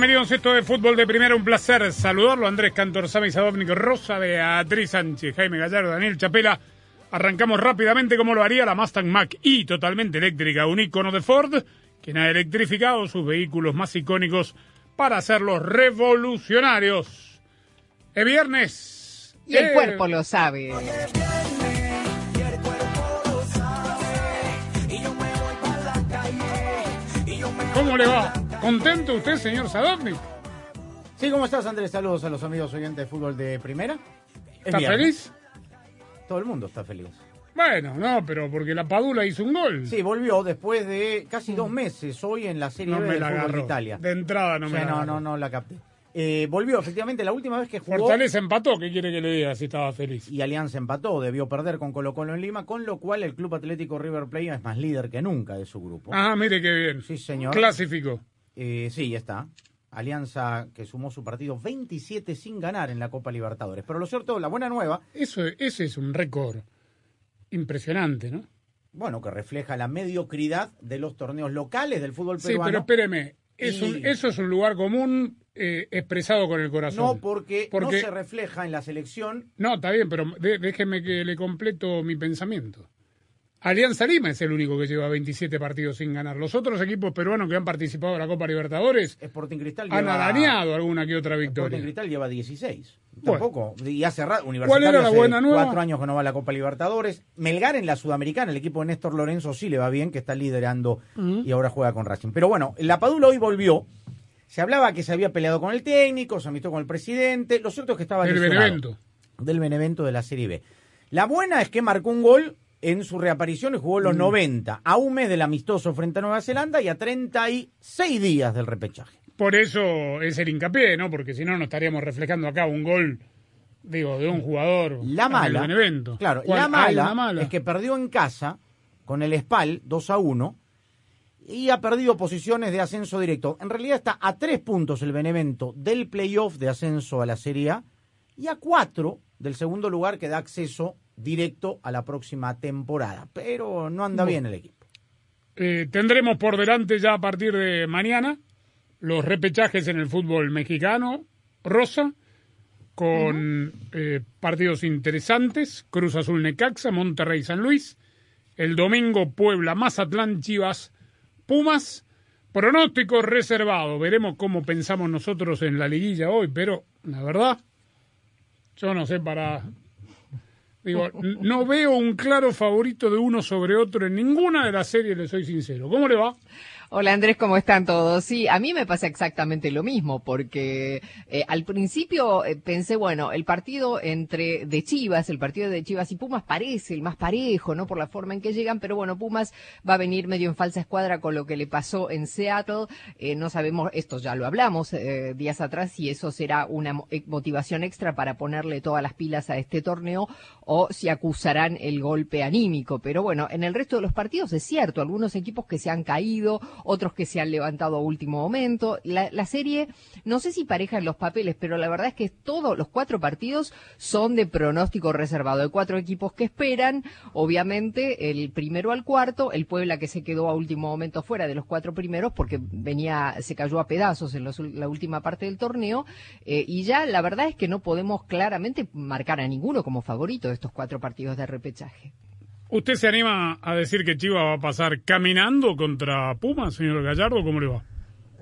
Bienvenidos a esto de Fútbol de Primera. Un placer saludarlo. Andrés Cantor, Sami Sadovnik, Rosa Beatriz Sánchez, Jaime Gallardo, Daniel Chapela. Arrancamos rápidamente como lo haría la Mustang Mach y totalmente eléctrica, un icono de Ford, quien ha electrificado sus vehículos más icónicos para hacerlos revolucionarios. Es viernes. Y el Eh, cuerpo lo sabe. ¿Cómo le va? ¿Contento usted, señor Sadovnik? Sí, ¿cómo estás, Andrés? Saludos a los amigos oyentes de fútbol de primera. Es ¿Está viernes. feliz? Todo el mundo está feliz. Bueno, no, pero porque la Padula hizo un gol. Sí, volvió después de casi dos meses hoy en la Serie no B me del la fútbol de. Italia. De entrada no O me la no, agarró. no, no la capté. Eh, volvió, efectivamente, la última vez que jugó Fortaleza empató, ¿qué quiere que le diga si estaba feliz? y Alianza empató, debió perder con Colo Colo en Lima, con lo cual el Club Atlético River Plate es más líder que nunca de su grupo. Ah, mire qué bien. Sí, señor. Clasificó. Eh, sí, ya está. Alianza que sumó su partido 27 sin ganar en la Copa Libertadores. Pero lo cierto, la buena nueva, Eso, ese es un récord impresionante, ¿no? bueno, que refleja la mediocridad de los torneos locales del fútbol Sí, peruano. pero espéreme. Es Y- un- eso es un lugar común eh, expresado con el corazón. No, porque, Porque- no se refleja en la selección. No, está bien, pero de- déjeme que le completo mi pensamiento. Alianza Lima es el único que lleva 27 partidos sin ganar. Los otros equipos peruanos que han participado en la Copa Libertadores Sporting Cristal han lleva, arañado alguna que otra Sporting victoria. Cristal lleva 16. Bueno. Tampoco. Y hace rato. ¿Cuál Universitario era la hace buena nueva? cuatro años que no va a la Copa Libertadores. Melgar en la Sudamericana, el equipo de Néstor Lorenzo sí le va bien, que está liderando y ahora juega con Racing. Pero bueno, la Padula hoy volvió. Se hablaba que se había peleado con el técnico, se amistó con el presidente. Lo cierto es que estaba El lesionado. Benevento. del Benevento de la Serie B. La buena es que marcó un gol en su reaparición jugó Mm. los 90, a un mes del amistoso frente a Nueva Zelanda y a 36 días del repechaje. Por eso es el hincapié, ¿no? Porque si no, no estaríamos reflejando acá un gol, digo, de un jugador. La en mala, el Benevento. claro, la Ah, mala, la mala. es que perdió en casa con el Spal 2 a 1 y ha perdido posiciones de ascenso directo. En realidad está a tres puntos el Benevento del playoff de ascenso a la Serie A y a cuatro del segundo lugar que da acceso directo a la próxima temporada. Pero no anda bien el equipo. Eh, tendremos por delante ya a partir de mañana los repechajes en el fútbol mexicano, Rosa, con eh, partidos interesantes, Cruz Azul Necaxa, Monterrey San Luis, el domingo Puebla, Mazatlán, Chivas, Pumas, pronóstico reservado, veremos cómo pensamos nosotros en la liguilla hoy, pero la verdad, yo no sé para... Digo, no veo un claro favorito de uno sobre otro en ninguna de las series, le soy sincero. ¿Cómo le va? Hola Andrés, ¿cómo están todos? Sí, a mí me pasa exactamente lo mismo, porque eh, al principio eh, pensé, bueno, el partido entre de Chivas, el partido de Chivas y Pumas parece el más parejo, ¿no? Por la forma en que llegan, pero bueno, Pumas va a venir medio en falsa escuadra con lo que le pasó en Seattle. Eh, no sabemos, esto ya lo hablamos días atrás, si eso será una mo- motivación extra para ponerle todas las pilas a este torneo o si acusarán el golpe anímico. Pero bueno, en el resto de los partidos es cierto, algunos equipos que se han caído, otros que se han levantado a último momento. La, serie, no sé si pareja en los papeles, pero la verdad es que todos los cuatro partidos son de pronóstico reservado. Hay cuatro equipos que esperan, obviamente, el primero al cuarto, el Puebla que se quedó a último momento fuera de los cuatro primeros porque venía, se cayó a pedazos en la última parte del torneo, eh, y ya la verdad es que no podemos claramente marcar a ninguno como favorito estos cuatro partidos de repechaje. ¿Usted se anima a decir que Chivas va a pasar caminando contra Pumas, señor Gallardo? ¿Cómo le va?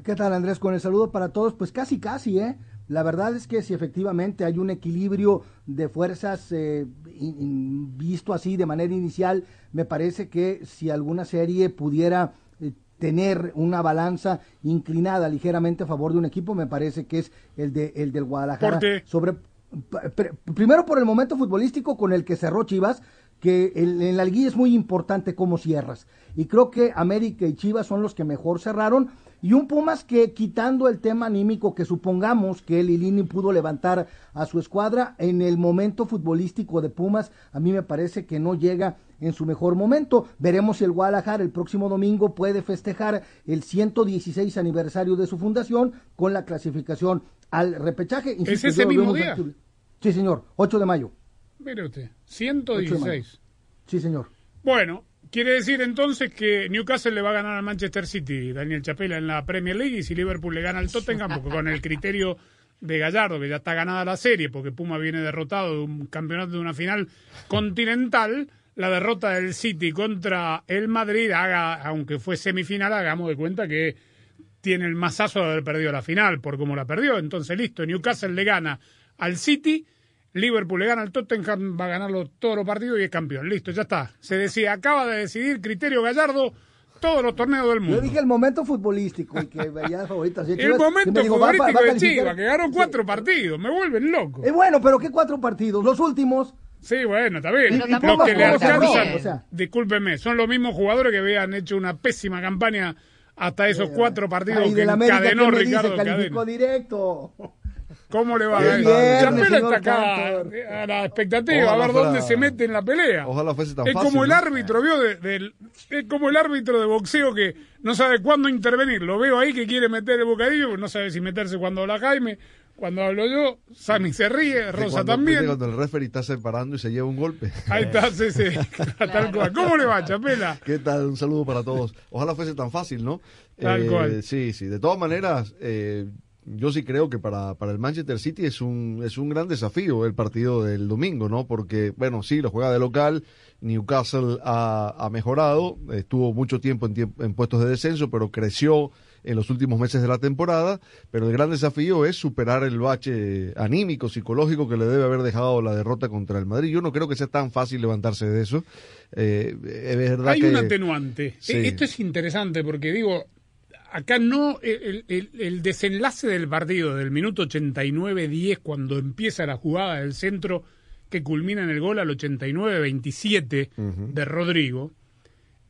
¿Qué tal Andrés? Con el saludo para todos, pues casi casi, ¿eh? La verdad es que si efectivamente hay un equilibrio de fuerzas eh, in- in- visto así de manera inicial, me parece que si alguna serie pudiera eh, tener una balanza inclinada ligeramente a favor de un equipo, me parece que es el de el del Guadalajara. ¿Por qué? Sobre primero por el momento futbolístico con el que cerró Chivas, que en la liguilla es muy importante cómo cierras. Y creo que América y Chivas son los que mejor cerraron. Y un Pumas que quitando el tema anímico que supongamos que el Ilini pudo levantar a su escuadra, en el momento futbolístico de Pumas, a mí me parece que no llega en su mejor momento. Veremos si el Guadalajara el próximo domingo puede festejar el 116 aniversario de su fundación con la clasificación al repechaje. Insisto, ese lo veo mismo día? factible. Sí, señor, 8 de mayo. Mire usted, 116. Sí, señor. Bueno, quiere decir entonces que Newcastle le va a ganar al Manchester City, Daniel Chapela, en la Premier League, y si Liverpool le gana al Tottenham, porque con el criterio de Gallardo, que ya está ganada la serie, porque Puma viene derrotado de un campeonato de una final continental, la derrota del City contra el Madrid, haga, aunque fue semifinal, hagamos de cuenta que tiene el masazo de haber perdido la final, por cómo la perdió. Entonces, listo, Newcastle le gana al City, Liverpool le gana al Tottenham, va a ganarlo todos los partidos y es campeón. Listo, ya está. Se decía, acaba de decidir criterio Gallardo todos los torneos del mundo. Yo dije el momento futbolístico y que veía favoritas. de el momento va- va- futbolístico de. Chivas, que ganó cuatro partidos, me vuelven loco. Eh, bueno, pero ¿qué cuatro partidos? Los últimos. Sí, bueno, está bien. Pero Y- y tampoco Lo que le Pumas jugó tan alcanza, bien. o sea. discúlpeme, son los mismos jugadores que habían hecho una pésima campaña hasta esos cuatro partidos que encadenó. Ricardo Cadena. directo. ¿Cómo le va a está acá Cantor. a la expectativa, Ojalá a ver fuera- dónde se mete en la pelea. Ojalá fuese tan es fácil, como el ¿no? árbitro, ¿vio? De- del- es como el árbitro de boxeo que no sabe cuándo intervenir. Lo veo ahí que quiere meter el bocadillo, no sabe si meterse cuando habla Jaime, cuando hablo yo. Sammy se ríe, Rosa cuando- también. Cuando el referee está separando y se lleva un golpe. Ahí está, sí, sí, tal cual. ¿Cómo le va, Chapela? ¿Qué tal? Un saludo para todos. Ojalá fuese tan fácil, ¿no? Tal cual. Sí, sí. De todas maneras, eh, yo sí creo que para, para el Manchester City es un, es un gran desafío el partido del domingo, ¿no? Porque, bueno, sí, lo juega de local. Newcastle ha, ha mejorado. Estuvo mucho tiempo en, en puestos de descenso, pero creció en los últimos meses de la temporada. Pero el gran desafío es superar el bache anímico, psicológico que le debe haber dejado la derrota contra el Madrid. Yo no creo que sea tan fácil levantarse de eso. Eh, es verdad Hay que... un atenuante. Sí. E- Esto es interesante porque digo, acá no, el, el- el desenlace del partido del minuto 89-10 cuando empieza la jugada del centro que culmina en el gol al 89-27 de Rodrigo,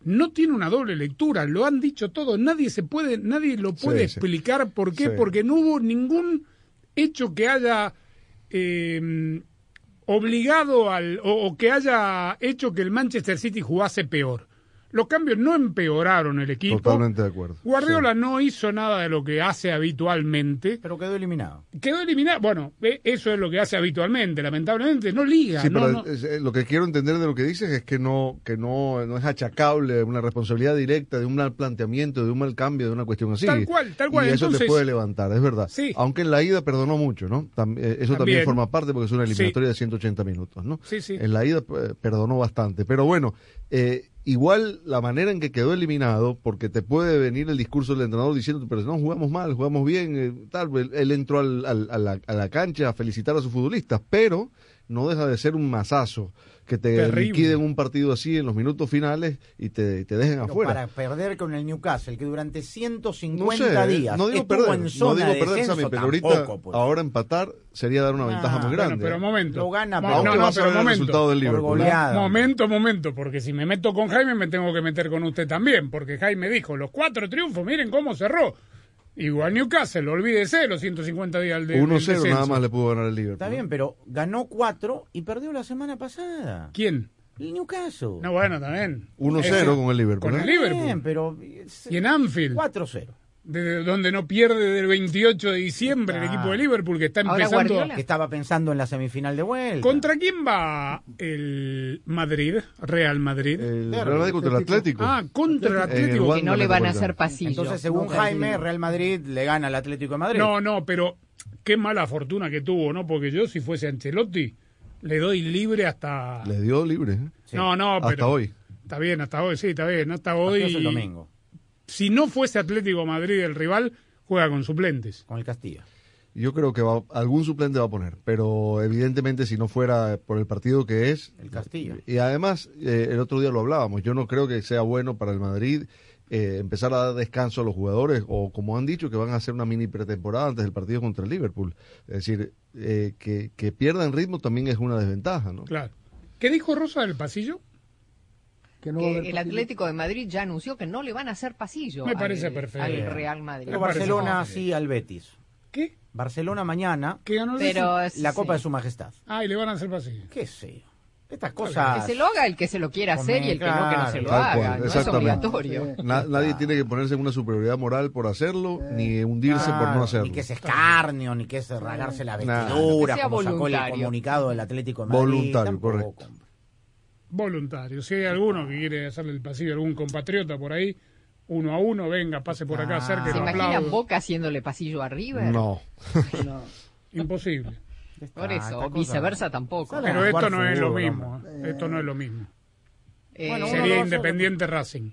no tiene una doble lectura, lo han dicho todos, nadie se puede, nadie lo puede Sí, sí. explicar por qué, Sí. porque no hubo ningún hecho que haya eh, obligado al o, o que haya hecho que el Manchester City jugase peor. Los cambios no empeoraron el equipo. Totalmente de acuerdo. Guardiola no hizo nada de lo que hace habitualmente. Pero quedó eliminado. Quedó eliminado. Bueno, eh, eso es lo que hace habitualmente. Lamentablemente no liga. Sí, no, pero no. es- es- lo que quiero entender de lo que dices es que no que no, no es achacable una responsabilidad directa de un mal planteamiento, de un mal cambio, de una cuestión así. Tal cual, tal cual. Y eso Entonces- te puede levantar, es verdad. Sí. Aunque en la ida perdonó mucho, ¿no? Tam- eh, eso también. También. forma parte porque es una Sí. eliminatoria de 180 minutos, ¿no? Sí, sí. En la ida eh, perdonó bastante. Pero bueno, eh, igual la manera en que quedó eliminado, porque te puede venir el discurso del entrenador diciendo, pero no, jugamos mal, jugamos bien, eh, tal, él, entró al- al- a, la, a la cancha a felicitar a sus futbolistas, pero no deja de ser un masazo que te Terrible. liquiden un partido así en los minutos finales y te, te dejen Pero afuera. para perder con el Newcastle, que durante No 150 sé, días no digo estuvo perder, en no zona digo de perder, descenso, Sammy, pero ahorita tampoco, pues. ahora empatar sería dar una ventaja Ah, muy Bueno, grande. pero momento. Lo gana, pero- no, no, vas a pero ver el momento. resultado del Por Liverpool. ¿no? Momento, momento, porque si me meto con Jaime me tengo que meter con usted también, porque Jaime dijo, los cuatro triunfos, miren cómo cerró. Igual Newcastle, olvídese los 150 días del, del 1-0 nada más le pudo ganar el Liverpool. Está bien, pero ganó 4 y perdió la semana pasada. ¿Quién? El Newcastle. No, bueno, también. 1-0 Ese- con el Liverpool. Con ¿eh? el Liverpool. Bien, pero Y en Anfield, 4-0. De donde no pierde del 28 de diciembre el Ah. equipo de Liverpool, que está empezando... Que estaba pensando en la semifinal de vuelta. ¿Contra quién va el Madrid, Real Madrid? El Real Madrid contra el Atlético. ah, contra el el Atlético. Que no le van a hacer pasillo. Entonces, según No, Jaime. Real Madrid le gana al Atlético de Madrid. No, no, pero qué mala fortuna que tuvo, ¿no? Porque yo, si fuese Ancelotti, le doy libre hasta... Le dio libre. ¿eh? Sí. No, no, Hasta pero... hoy. Está bien, hasta hoy, sí, está bien, hasta hoy. es el domingo, Si no fuese Atlético Madrid el rival, juega con suplentes. con el Castilla. Yo creo que va- algún suplente va a poner, pero evidentemente si no fuera por el partido que es... El Castillo. Y además, eh, el otro día lo hablábamos, yo no creo que sea bueno para el Madrid eh, empezar a dar descanso a los jugadores o como han dicho que van a hacer una mini pretemporada antes del partido contra el Liverpool. Es decir, eh, que, que pierdan ritmo también es una desventaja, ¿no? Claro. ¿Qué dijo Rosa del pasillo? Que no va a Que haber el. Atlético de Madrid ya anunció que no le van a hacer pasillo Me al- parece perfecto. al Real Madrid. Pero Barcelona perfecto. sí al Betis. ¿Qué? Barcelona mañana, ¿Qué ganó el Pero Betis? la sí. Copa de Su Majestad. Ah, y le van a hacer pasillo. ¿Qué sé? Estas Que cosas... se lo haga el que se lo quiera hacer y el que no, que no se lo Tal haga. cual, no es exactamente. obligatorio. Na- nadie tiene que ponerse en una superioridad moral por hacerlo, ni hundirse por no hacerlo. Ni que es escarnio, ni que es ragarse la vestidura, Que como sacó el comunicado del Atlético de Madrid. Voluntario, Tampoco, correcto. Hombre. Voluntario. Si hay alguno que quiere hacerle el pasillo a algún compatriota por ahí, uno a uno, venga, pase por acá, Ah. acerque, ¿Se imagina aplaudo. Boca haciéndole pasillo a River? No. No. Imposible. Por Ah, eso, cosa- viceversa tampoco. Pero a esto no es lo mismo. ¿eh? Esto no es lo mismo. Eh, lo Sería Independiente Racing.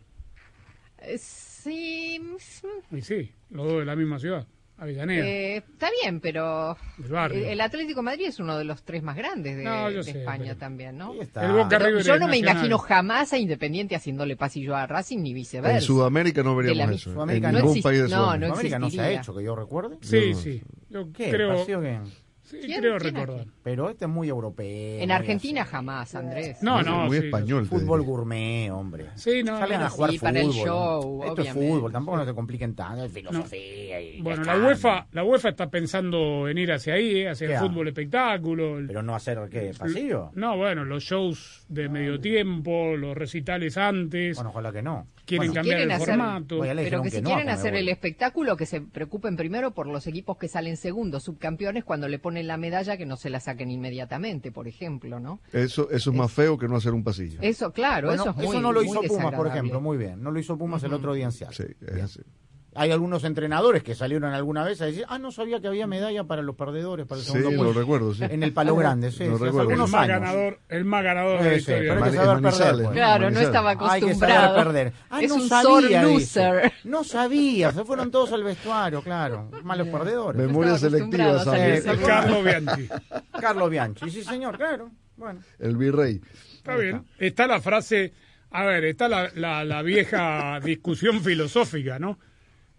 eh, sí, mm, Y sí, los dos de la misma ciudad, Avellaneda, eh, está bien, pero el, el Atlético de Madrid es uno de los tres más grandes de, No, de sé, España pero- también, ¿no? El Boca River yo no me nacional. imagino jamás a Independiente haciéndole pasillo a Racing ni viceversa. En Sudamérica no la veríamos mi- eso. Sudamérica en no ningún existe. país de No, Sudamérica. no Sudamérica no se ha hecho, que yo recuerde. Sí, sí. Yo ¿Qué? creo, ¿Pasillo qué? Sí, ¿Quién- creo quién recordar. Pero este es muy europeo. En Argentina así. jamás, Andrés. No, no, muy sí, español. Fútbol diría. gourmet, hombre. Sí, no, Salen no, a jugar sí, fútbol. para el ¿no? show, Esto es fútbol, tampoco no se compliquen tanto, es filosofía. y Bueno, la. UEFA, la UEFA está pensando en ir hacia ahí, eh, hacia el ¿Qué fútbol espectáculo. el- Pero no hacer, ¿qué? ¿Pasillo? No, bueno, los shows de medio tiempo, los recitales antes, Bueno, ojalá que no. quieren Bueno, cambiar quieren el hacer- formato. Pero que que si no, quieren hacer el espectáculo, que se preocupen primero por los equipos que salen segundos, subcampeones, cuando le ponen la medalla, que no se la saquen inmediatamente, por ejemplo, ¿no? Eso, eso es más feo que no hacer un pasillo. Eso, claro, Bueno, eso es muy no lo hizo Pumas, por ejemplo, muy bien. No lo hizo Pumas el otro día en Seattle. Sí, es así. Hay algunos entrenadores que salieron alguna vez a decir, ah, no sabía que había medalla para los perdedores, para el Sí, segundo lo puesto. recuerdo, sí. En el palo grande, sí. Lo sí, recuerdo. el algunos más años. ganador, el más ganador de la Sí, sí, historia. pero hay que saber perder. pues. Claro, no estaba Hay que saber acostumbrado. perder. Ah, es no un sabía, loser. No sabía, se fueron todos al vestuario, claro. Malos perdedores. Memoria selectiva, acostumbrado ¿sabes? Sí, Carlos Bianchi. Carlos Bianchi, sí señor, claro. Bueno, El virrey. Está bien. Está la frase, a ver, está la, la, la vieja discusión filosófica, ¿no?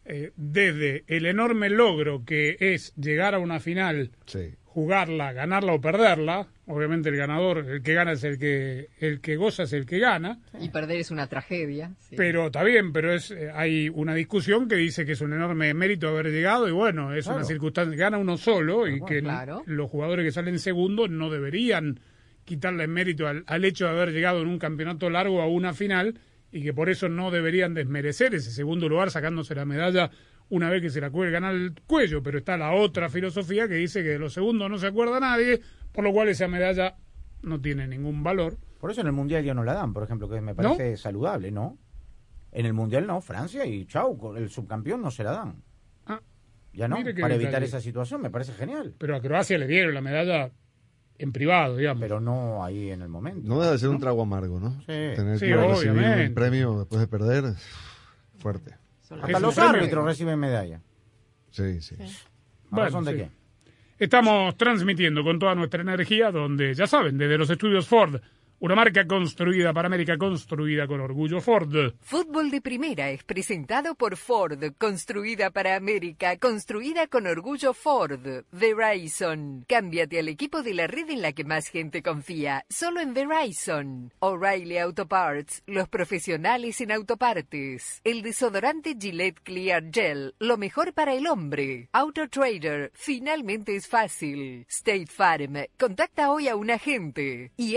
Eh, desde el enorme logro que es llegar a una final, Sí. jugarla, ganarla o perderla, obviamente el ganador, el que gana es el que, el que goza es el que gana, Y perder es una tragedia. sí. pero está bien, pero es eh, hay una discusión que dice que es un enorme mérito haber llegado y bueno, es Claro. una circunstancia, gana uno solo y que Claro. los jugadores que salen segundo no deberían quitarle mérito al, al hecho de haber llegado en un campeonato largo a una final y que por eso no deberían desmerecer ese segundo lugar sacándose la medalla una vez que se la cuelgan al cuello, pero está la otra filosofía que dice que de los segundos no se acuerda nadie, por lo cual esa medalla no tiene ningún valor. por eso en el Mundial ya no la dan, por ejemplo, que me parece saludable, ¿no? En el Mundial no, Francia y chau, el subcampeón no se la dan. Ah, Ya no, para evitar detalle. esa situación, me parece genial. pero a Croacia le dieron la medalla en privado, digamos. Pero no ahí en el momento. No deja de ser un trago amargo, ¿no? Sí. Tener Sí, que recibir obviamente. un premio después de perder, fuerte. Son Hasta los árbitros reciben medalla. Sí, sí. ¿A Bueno, razón de sí. qué? Estamos transmitiendo con toda nuestra energía, donde ya saben, desde los estudios Ford, una marca construida para América, construida con orgullo Ford. Fútbol de Primera es presentado por Ford, construida para América, construida con orgullo Ford. Verizon. Cámbiate al equipo de la red en la que más gente confía, solo en Verizon. O'Reilly Auto Parts, los profesionales en autopartes. El desodorante Gillette Clear Gel, lo mejor para el hombre. Auto Trader, finalmente es fácil. State Farm, contacta hoy a un agente. Y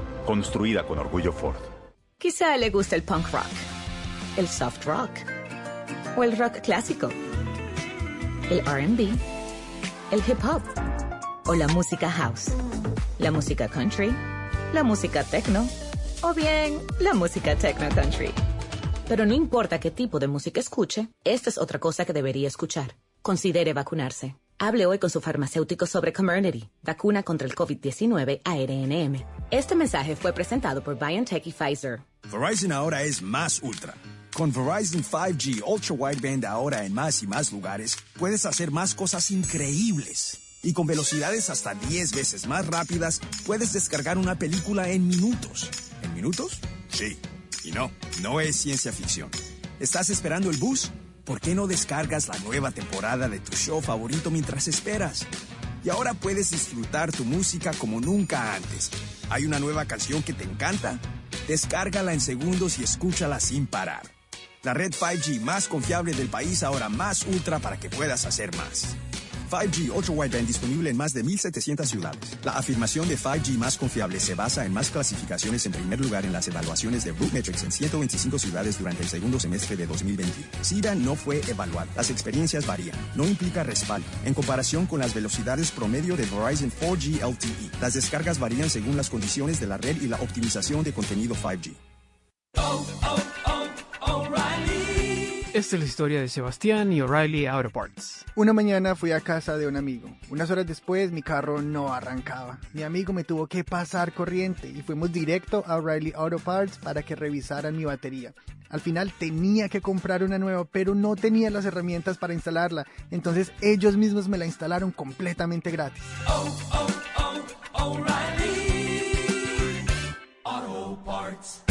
Construida con orgullo Ford. Quizá le gusta el punk rock, el soft rock o el rock clásico, el RB, el hip hop o la música house, la música country, la música techno o bien la música techno country. Pero no importa qué tipo de música escuche, esta es otra cosa que debería escuchar. Considere vacunarse. Hable hoy con su farmacéutico sobre Comirnaty, vacuna contra el COVID-19 ARNM. Este mensaje fue presentado por BioNTech y Pfizer. Verizon ahora es más ultra. Con Verizon 5G Ultra Wideband ahora en más y más lugares, puedes hacer más cosas increíbles. Y con velocidades hasta 10 veces más rápidas, puedes descargar una película en minutos. ¿En minutos? Sí. Y no, no es ciencia ficción. ¿Estás esperando el bus? ¿Por qué no descargas la nueva temporada de tu show favorito mientras esperas? Y ahora puedes disfrutar tu música como nunca antes. ¿Hay una nueva canción que te encanta? Descárgala en segundos y escúchala sin parar. La red 5G más confiable del país ahora más ultra para que puedas hacer más. 5G Ultra Wideband disponible en más de 1.700 ciudades. La afirmación de 5G más confiable se basa en más clasificaciones en primer lugar en las evaluaciones de Metrics en 125 ciudades durante el segundo semestre de 2021. SIDA no fue evaluado. Las experiencias varían. No implica respaldo. En comparación con las velocidades promedio de Verizon 4G LTE, las descargas varían según las condiciones de la red y la optimización de contenido 5G. Esta es la historia de Sebastián y O'Reilly Auto Parts. Una mañana fui a casa de un amigo. Unas horas después mi carro no arrancaba. Mi amigo me tuvo que pasar corriente y fuimos directo a O'Reilly Auto Parts para que revisaran mi batería. Al final tenía que comprar una nueva, pero no tenía las herramientas para instalarla. Entonces ellos mismos me la instalaron completamente gratis. Oh, oh, oh, O'Reilly Auto Parts.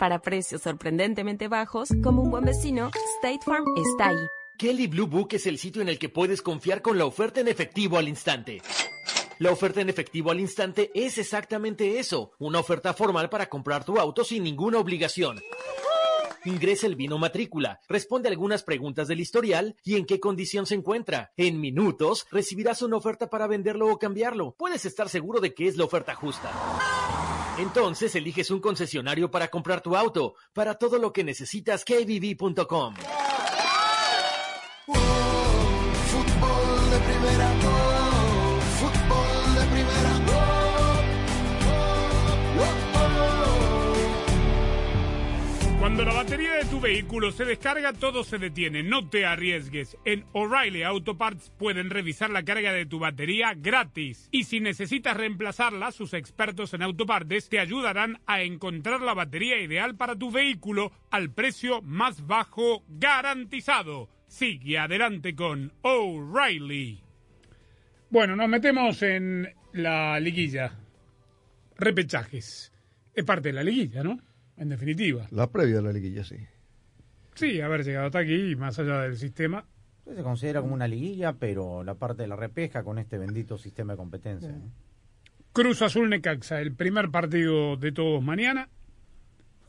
Para precios sorprendentemente bajos, como un buen vecino, State Farm está ahí. Kelly Blue Book es el sitio en el que puedes confiar con la oferta en efectivo al instante. La oferta en efectivo al instante es exactamente eso, una oferta formal para comprar tu auto sin ninguna obligación. Ingresa el vino matrícula, responde algunas preguntas del historial y en qué condición se encuentra. En minutos recibirás una oferta para venderlo o cambiarlo. Puedes estar seguro de que es la oferta justa. Entonces eliges un concesionario para comprar tu auto. Para todo lo que necesitas, kbb.com. batería de tu vehículo se descarga, todo se detiene. No te arriesgues. En O'Reilly Auto Parts pueden revisar la carga de tu batería gratis. Y si necesitas reemplazarla, sus expertos en autopartes te ayudarán a encontrar la batería ideal para tu vehículo al precio más bajo garantizado. Sigue adelante con O'Reilly. Bueno, nos metemos en la liguilla. Repechajes. Es parte de la liguilla, ¿no? En definitiva. La previa de la liguilla, sí. Sí, haber llegado hasta aquí, más allá del sistema. Se considera como una liguilla, pero la parte de la repesca con este bendito sistema de competencia. Cruz Azul Necaxa, el primer partido de todos mañana.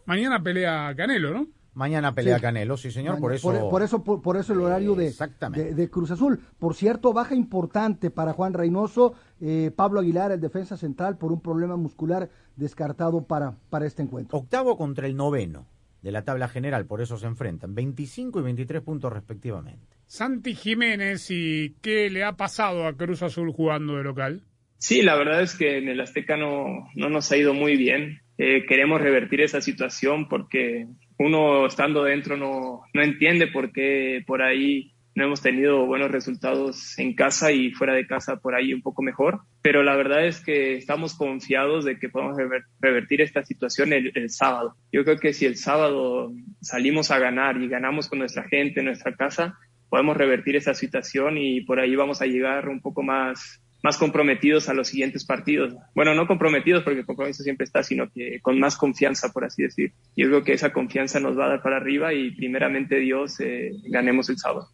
Mañana pelea Canelo, ¿no? Mañana pelea Sí. Canelo, sí señor, Mañana. por eso... Por, por eso, por, por eso el horario de, Exactamente. de, de Cruz Azul. Por cierto, baja importante para Juan Reynoso, eh, Pablo Aguilar, el defensa central, por un problema muscular descartado para, para este encuentro. Octavo contra el noveno de la tabla general, por eso se enfrentan. 25 y 23 puntos respectivamente. Santi Jiménez y qué le ha pasado a Cruz Azul jugando de local. Sí, la verdad es que en el Azteca no, no nos ha ido muy bien. Eh, queremos revertir esa situación porque uno estando dentro no, no entiende por qué por ahí no hemos tenido buenos resultados en casa y fuera de casa por ahí un poco mejor, pero la verdad es que estamos confiados de que podemos revertir esta situación el, sábado. Yo creo que si el sábado salimos a ganar y ganamos con nuestra gente en nuestra casa, podemos revertir esa situación y por ahí vamos a llegar un poco más más comprometidos a los siguientes partidos. Bueno, no comprometidos porque el compromiso siempre está, sino que con más confianza, por así decir. Yo creo que esa confianza nos va a dar para arriba y primeramente Dios eh, ganemos el sábado.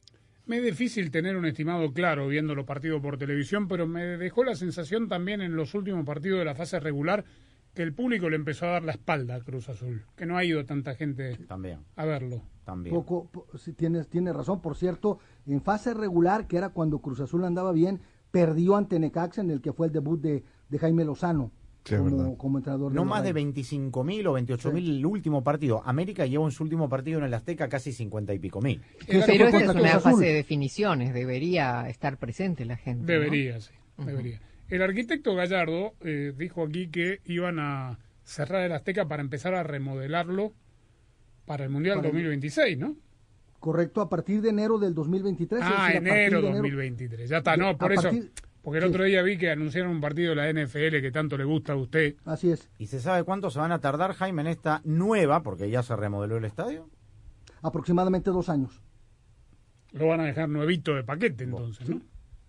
Me es difícil tener un estimado claro viendo los partidos por televisión, pero me dejó la sensación también en los últimos partidos de la fase regular que el público le empezó a dar la espalda a Cruz Azul, que no ha ido tanta gente también. a verlo. También. Poco, si tienes, tienes razón, por cierto, en fase regular, que era cuando Cruz Azul andaba bien, perdió ante Necaxa en el que fue el debut de, de Jaime Lozano. como, como, entrenador. No más de 25 mil o 28 mil sí. el último partido. América llevó en su último partido en el Azteca casi 50 y pico mil. Pero esta es una fase de definiciones. Debería estar presente la gente. Debería, ¿no? sí. Debería. El arquitecto Gallardo eh, dijo aquí que iban a cerrar el Azteca para empezar a remodelarlo para el Mundial para 2026, ¿no? Correcto, a partir de enero del 2023. Ah, decir, enero 2023. Ya está, no, por eso. Partir... Porque el sí. otro día vi que anunciaron un partido de la NFL que tanto le gusta a usted. Así es. ¿Y se sabe cuánto se van a tardar, Jaime, en esta nueva, porque ya se remodeló el estadio? Aproximadamente dos años. Lo van a dejar nuevito de paquete, entonces, ¿no?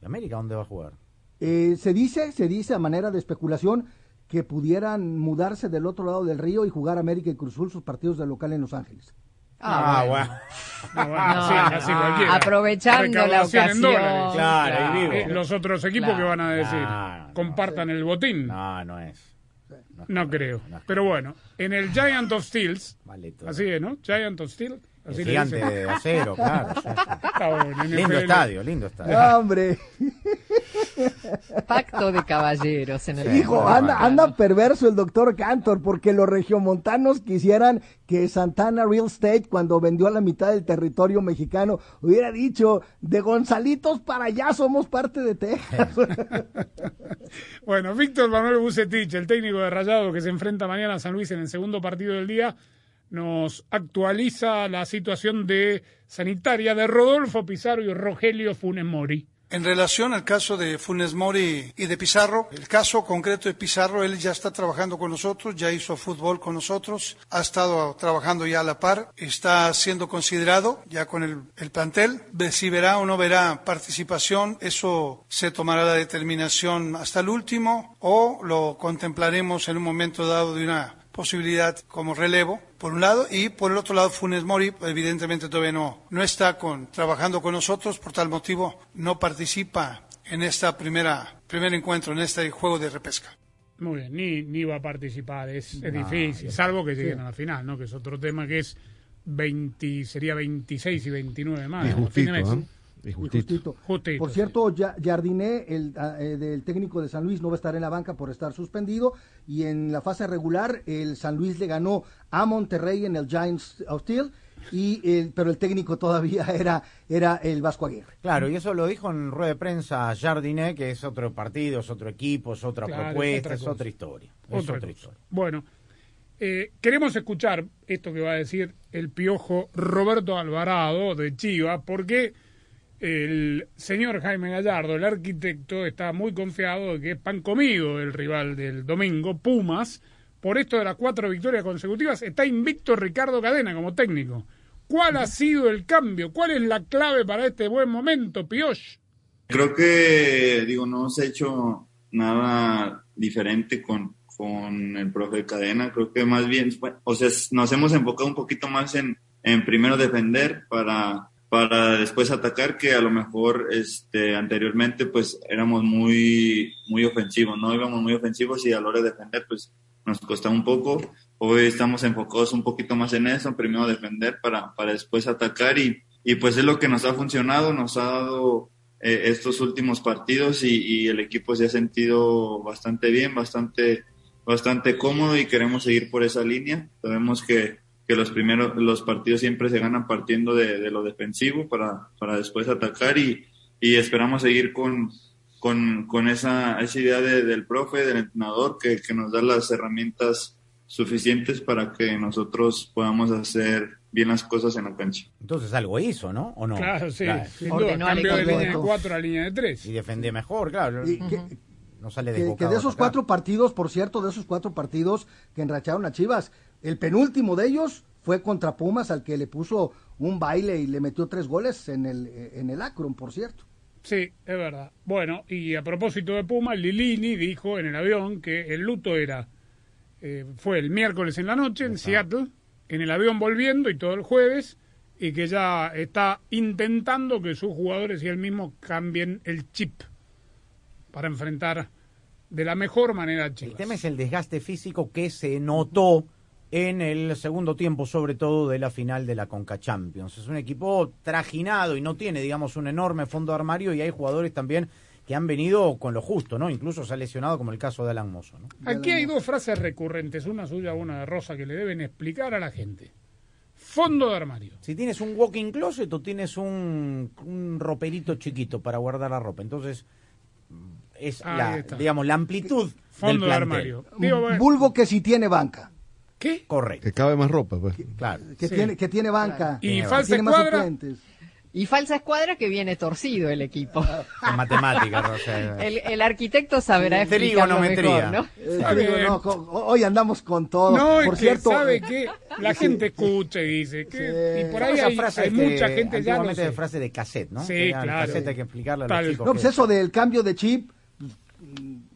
¿Y América dónde va a jugar? Eh, se dice, se dice a manera de especulación que pudieran mudarse del otro lado del río y jugar América y Cruz Azul sus partidos de local en Los Ángeles. Ah, bueno. No, bueno no, sí, así cualquiera. Aprovechando la ocasión. Claro, claro. Eh, los otros equipos claro. que van a decir, No, compartan el botín. No, no es. No, creo. Pero bueno, en el Giant of Steels, así es, ¿no? Giant of Steel. Así el gigante de acero, claro. Sí, sí. Bueno, lindo estadio, lindo estadio. ¡Hombre! Pacto de caballeros en el sí, Hijo, anda, anda perverso el doctor Cantor, porque los regiomontanos quisieran que Santana Real Estate, cuando vendió la mitad del territorio mexicano, hubiera dicho, de Gonzalitos para allá somos parte de Texas. bueno, Víctor Manuel Bucetich, el técnico de Rayado que se enfrenta mañana a San Luis en el segundo partido del día, nos actualiza la situación de sanitaria de Rodolfo Pizarro y Rogelio Funes Mori. En relación al caso de Funes Mori y de Pizarro, el caso concreto de Pizarro, él ya está trabajando con nosotros, ya hizo fútbol con nosotros, ha estado trabajando ya a la par, está siendo considerado ya con el, el plantel. Si verá o no verá participación, eso se tomará la determinación hasta el último o lo contemplaremos en un momento dado de una posibilidad como relevo, por un lado, y por el otro lado Funes Mori, evidentemente todavía no, no está con, trabajando con nosotros, por tal motivo no participa en esta primera primer encuentro, en este juego de repesca. Muy bien, ni, ni va a participar, es, es no, difícil, salvo que lleguen sí. a la final, ¿no? que es otro tema que es 20, sería 26 y 29 más. Y justito, ¿no? Y justito. justito. Por cierto, Jardiné, el eh, del técnico de San Luis, no va a estar en la banca por estar suspendido. Y en la fase regular, el San Luis le ganó a Monterrey en el Giants of Steel. Y el, pero el técnico todavía era, era el Vasco Aguirre. Claro, y eso lo dijo en rueda de prensa Jardiné, que es otro partido, es otro equipo, es otra claro, propuesta, es otra, es otra historia. Otra es otra historia. Bueno, eh, queremos escuchar esto que va a decir el piojo Roberto Alvarado de Chivas, porque el señor Jaime Gallardo, el arquitecto, está muy confiado de que es pan comido el rival del domingo, Pumas. Por esto de las cuatro victorias consecutivas, está invicto Ricardo Cadena como técnico. ¿Cuál ha sido el cambio? ¿Cuál es la clave para este buen momento, Pioch? Creo que, digo, no hemos hecho nada diferente con, con el profe Cadena. Creo que más bien, o sea, nos hemos enfocado un poquito más en, en primero defender para para después atacar que a lo mejor este anteriormente pues éramos muy muy ofensivos no íbamos muy ofensivos y a la hora de defender pues nos costaba un poco. Hoy estamos enfocados un poquito más en eso primero defender para para después atacar y y pues es lo que nos ha funcionado nos ha dado eh, estos últimos partidos y, y el equipo se ha sentido bastante bien bastante bastante cómodo y queremos seguir por esa línea. Sabemos que que los primeros los partidos siempre se ganan partiendo de, de lo defensivo para, para después atacar y, y esperamos seguir con, con, con esa, esa idea de, del profe, del entrenador, que, que nos da las herramientas suficientes para que nosotros podamos hacer bien las cosas en la cancha. Entonces algo hizo, ¿no? ¿O no? Claro, sí. Claro. Sin duda, al cambio de línea de 4 a línea de 3. Y defendía mejor, claro. Y que- no sale que, desbocado que de esos cuatro partidos, por cierto, de esos cuatro partidos que enracharon a Chivas, el penúltimo de ellos fue contra Pumas, al que le puso un baile y le metió tres goles en el, en el Akron, por cierto. Sí, es verdad. Bueno, y a propósito de Puma, Lilini dijo en el avión que el luto era, eh, fue el miércoles en la noche en Seattle, en el avión volviendo y todo el jueves, y que ya está intentando que sus jugadores y él mismo cambien el chip para enfrentar de la mejor manera a El Chivas. tema es el desgaste físico que se notó en el segundo tiempo, sobre todo de la final de la Conca Champions. Es un equipo trajinado y no tiene, digamos, un enorme fondo de armario y hay jugadores también que han venido con lo justo, ¿no? Incluso se ha lesionado como el caso de Alan Mozo, ¿no? Aquí hay dos frases recurrentes, una suya, una de Rosa, que le deben explicar a la gente. Fondo de armario. Si tienes un walking closet o tienes un, un roperito chiquito para guardar la ropa, entonces es la, digamos, la amplitud Fondo del de armario. Digo, bueno, Vulgo que si tiene banca, ¿Qué? Correcto. Que cabe más ropa, pues. Claro. que, Sí. tiene, que tiene banca, Y falsa escuadra. Y falsa escuadra que viene torcido el equipo. En matemáticas, Rosa. El, el arquitecto saberá explicarlo Trigonometría. mejor, ¿no? Eh, no, hoy andamos con todo. No, por es cierto, que sabe que la sí. gente escucha y dice que Sí. y por ahí hay, frase hay es que mucha gente ya de sé. frase de cassette, ¿no? Sí, claro. cassette hay que explicarle a los chicos. No, pues eso del cambio de chip,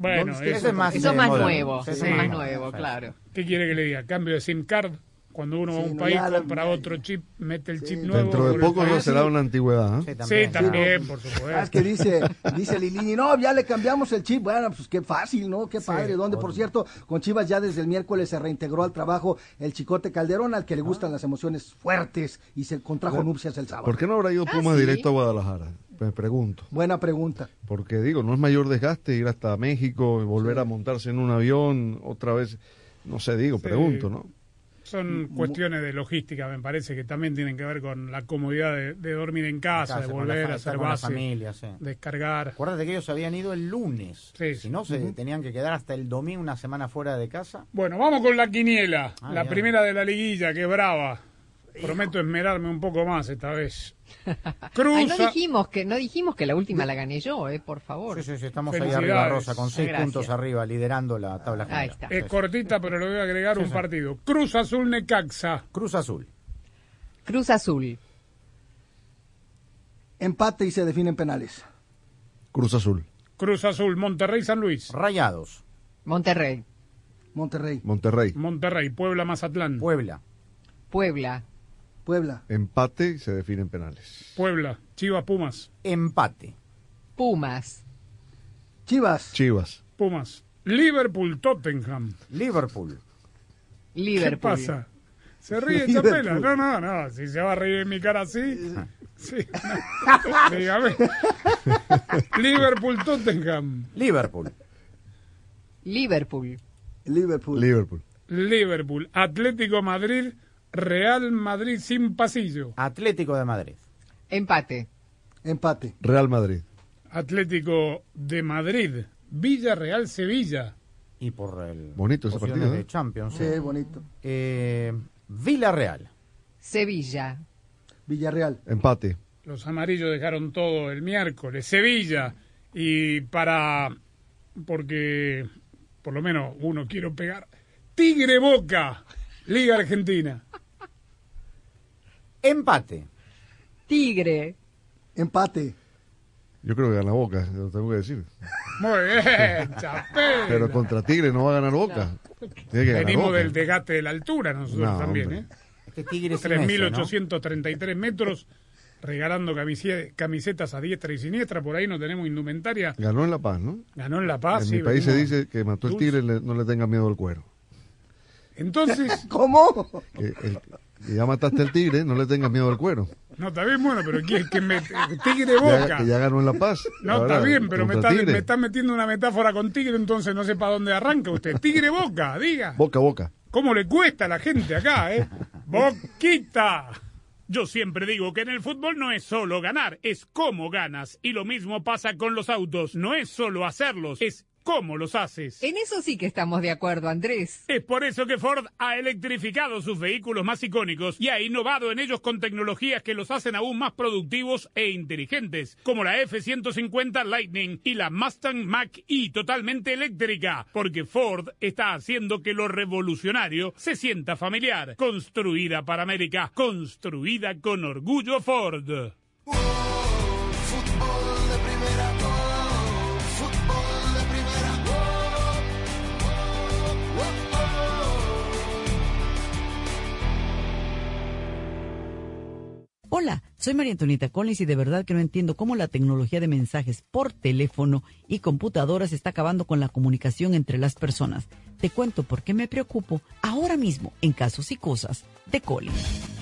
Bueno, ¿dónde está eso, es más, Eso es más moderno. nuevo, Sí, eso sí, es más nuevo, claro. ¿qué quiere que le diga? Cambio de SIM card. Cuando uno va a un no, país, compra otro chip, mete el chip nuevo. Dentro de poco no será una antigüedad. ¿eh? Sí, también, por Ah, es supuesto. que dice, dice Lilini, no, ya le cambiamos el chip. Bueno, pues qué fácil, ¿no? Qué Sí, padre. Donde, por cierto, con Chivas ya desde el miércoles se reintegró al trabajo el Chicote Calderón, al que le gustan las emociones fuertes y se contrajo nupcias el sábado. ¿Por qué no habrá ido Pumas sí. directo a Guadalajara? Me pregunto. Buena pregunta. Porque digo, no es mayor desgaste ir hasta México y volver a montarse en un avión otra vez. No sé, digo, Sí. pregunto, ¿no? Son cuestiones de logística, me parece, que también tienen que ver con la comodidad de, de dormir en casa, Casa, de la volver fa- a hacer la base, familia, sí. descargar. Acuérdate que ellos habían ido el lunes. Sí, Si no, se tenían que quedar hasta el domingo una semana fuera de casa. Bueno, vamos con la quiniela, Ah, la ya. primera de la liguilla, que brava. Prometo esmerarme un poco más esta vez. Ay, Cruza. no dijimos que no dijimos que la última la gané yo, eh, por favor. Sí, sí, sí, estamos ahí arriba, Rosa, con seis Gracias. puntos arriba, liderando la tabla general. Ahí está. Es sí. cortita, pero le voy a agregar un partido. Cruz Azul Necaxa. Cruz Azul. Cruz Azul. Empate y se definen penales. Cruz Azul. Cruz Azul Monterrey San Luis. Rayados. Monterrey. Monterrey, Monterrey. Monterrey Puebla Mazatlán. Puebla. Puebla. Puebla, Empate y se definen penales. Puebla Chivas Pumas. Empate. Pumas. Chivas, Chivas. Pumas. Liverpool Tottenham. Liverpool. Liverpool. ¿Qué pasa? Se ríe. Chapela. No, no, no. Si se va a reír en mi cara así. Sí. no. Dígame. Liverpool Tottenham. Liverpool. Liverpool. Liverpool, Liverpool. Liverpool. Atlético Madrid. Real Madrid sin pasillo. Atlético de Madrid. Empate. empate. Real Madrid. Atlético de Madrid. Villarreal Sevilla. Y por el Bonito ese partido, ¿eh? de Champions. Sí, bonito. Eh, Villarreal. Sevilla. Villarreal, Empate. Los amarillos dejaron todo el miércoles. Sevilla. Y para. Porque por lo menos uno quiero pegar. Tigre Boca. Liga Argentina. Empate. Tigre. empate. Yo creo que gana Boca, lo tengo que decir. Muy bien, Chapela. Pero contra Tigre no va a ganar Boca. Tiene que ganar Venimos Boca. del desgaste de la altura nosotros No, también, hombre. ¿eh? Este Tigre es Messi, ¿no? 3.833 metros, regalando camisetas a diestra y siniestra, por ahí no tenemos indumentaria. Ganó en La Paz, ¿no? Ganó en La Paz. en sí, mi país se dice que mató el tigre, no le tenga miedo al cuero. Entonces, ¿Cómo? Que, el- que ya mataste al tigre, no le tengas miedo al cuero. no, está bien, bueno, pero ¿quién que me, Tigre Ya, Boca? que ya ganó en La Paz. No, Ahora, está bien, pero me está, me está metiendo una metáfora con Tigre, entonces no sé para dónde arranca usted. Tigre Boca, diga. Boca, boca. ¿Cómo le cuesta a la gente acá, eh? ¡Boquita! Yo siempre digo que en el fútbol no es solo ganar, es cómo ganas. Y lo mismo pasa con los autos. No es solo hacerlos, es ¿Cómo los haces? En eso sí que estamos de acuerdo, Andrés. Es por eso que Ford ha electrificado sus vehículos más icónicos y ha innovado en ellos con tecnologías que los hacen aún más productivos e inteligentes, como la F-150 Lightning y la Mustang Mach-E totalmente eléctrica, porque Ford está haciendo que lo revolucionario se sienta familiar. Construida para América, construida con orgullo Ford. Hola, soy María Antonieta Collins y de verdad que no entiendo cómo la tecnología de mensajes por teléfono y computadoras está acabando con la comunicación entre las personas. Te cuento por qué me preocupo ahora mismo en casos y cosas de Collins.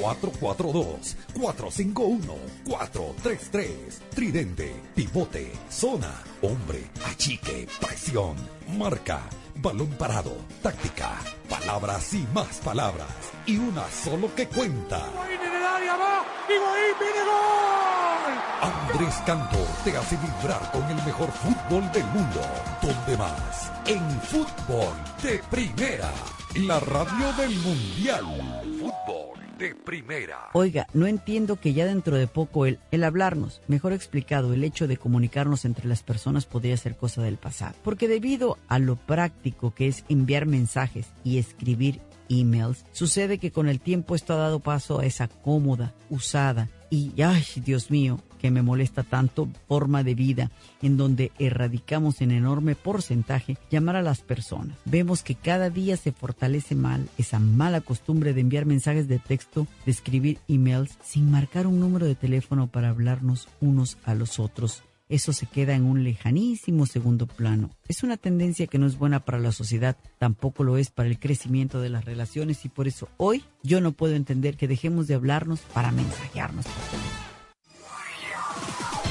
442-451-433. Tridente, pivote, zona, hombre, achique, presión, marca, balón parado, táctica, palabras y más palabras. Y una solo que cuenta. Andrés Cantor te hace vibrar con el mejor fútbol del mundo. ¿Dónde más? En fútbol de primera. La radio del mundial. Fútbol de primera. Oiga, no entiendo que ya dentro de poco el, el hablarnos, mejor explicado, el hecho de comunicarnos entre las personas podría ser cosa del pasado. Porque debido a lo práctico que es enviar mensajes y escribir emails, sucede que con el tiempo esto ha dado paso a esa cómoda, usada y, ay, Dios mío, que me molesta tanto forma de vida en donde erradicamos en enorme porcentaje llamar a las personas. Vemos que cada día se fortalece mal esa mala costumbre de enviar mensajes de texto, de escribir emails sin marcar un número de teléfono para hablarnos unos a los otros. Eso se queda en un lejanísimo segundo plano. Es una tendencia que no es buena para la sociedad, tampoco lo es para el crecimiento de las relaciones y por eso hoy yo no puedo entender que dejemos de hablarnos para mensajearnos.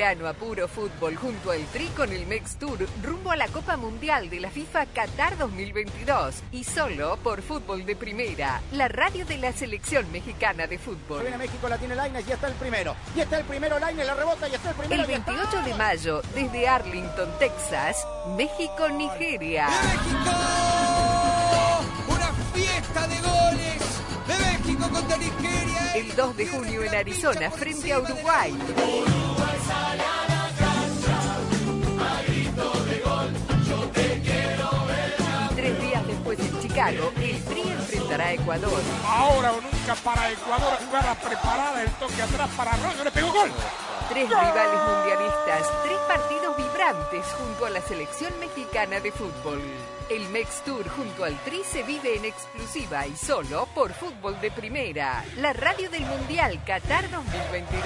Verano a puro fútbol junto al Tri con el Mex Tour rumbo a la Copa Mundial de la FIFA Qatar 2022 y solo por Fútbol de Primera, la radio de la selección mexicana de fútbol. Viene México, la tiene Lainez, ya está el primero. Ya está el primero, Lainez, la rebota, ya está el primero. El 28 de mayo, desde Arlington, Texas, México-Nigeria. ¡México! ¡Una fiesta de goles! ¡De México contra Nigeria! El 2 de junio en Arizona, frente a Uruguay. De. Tres días después en Chicago, el Tri enfrentará a Ecuador. Ahora o nunca para Ecuador, jugada preparada, el toque atrás para Arroyo, le pegó gol. Tres rivales mundialistas, tres partidos junto a la selección mexicana de fútbol. El Mex Tour junto al Tri se vive en exclusiva y solo por Fútbol de Primera, la radio del Mundial Qatar 2022.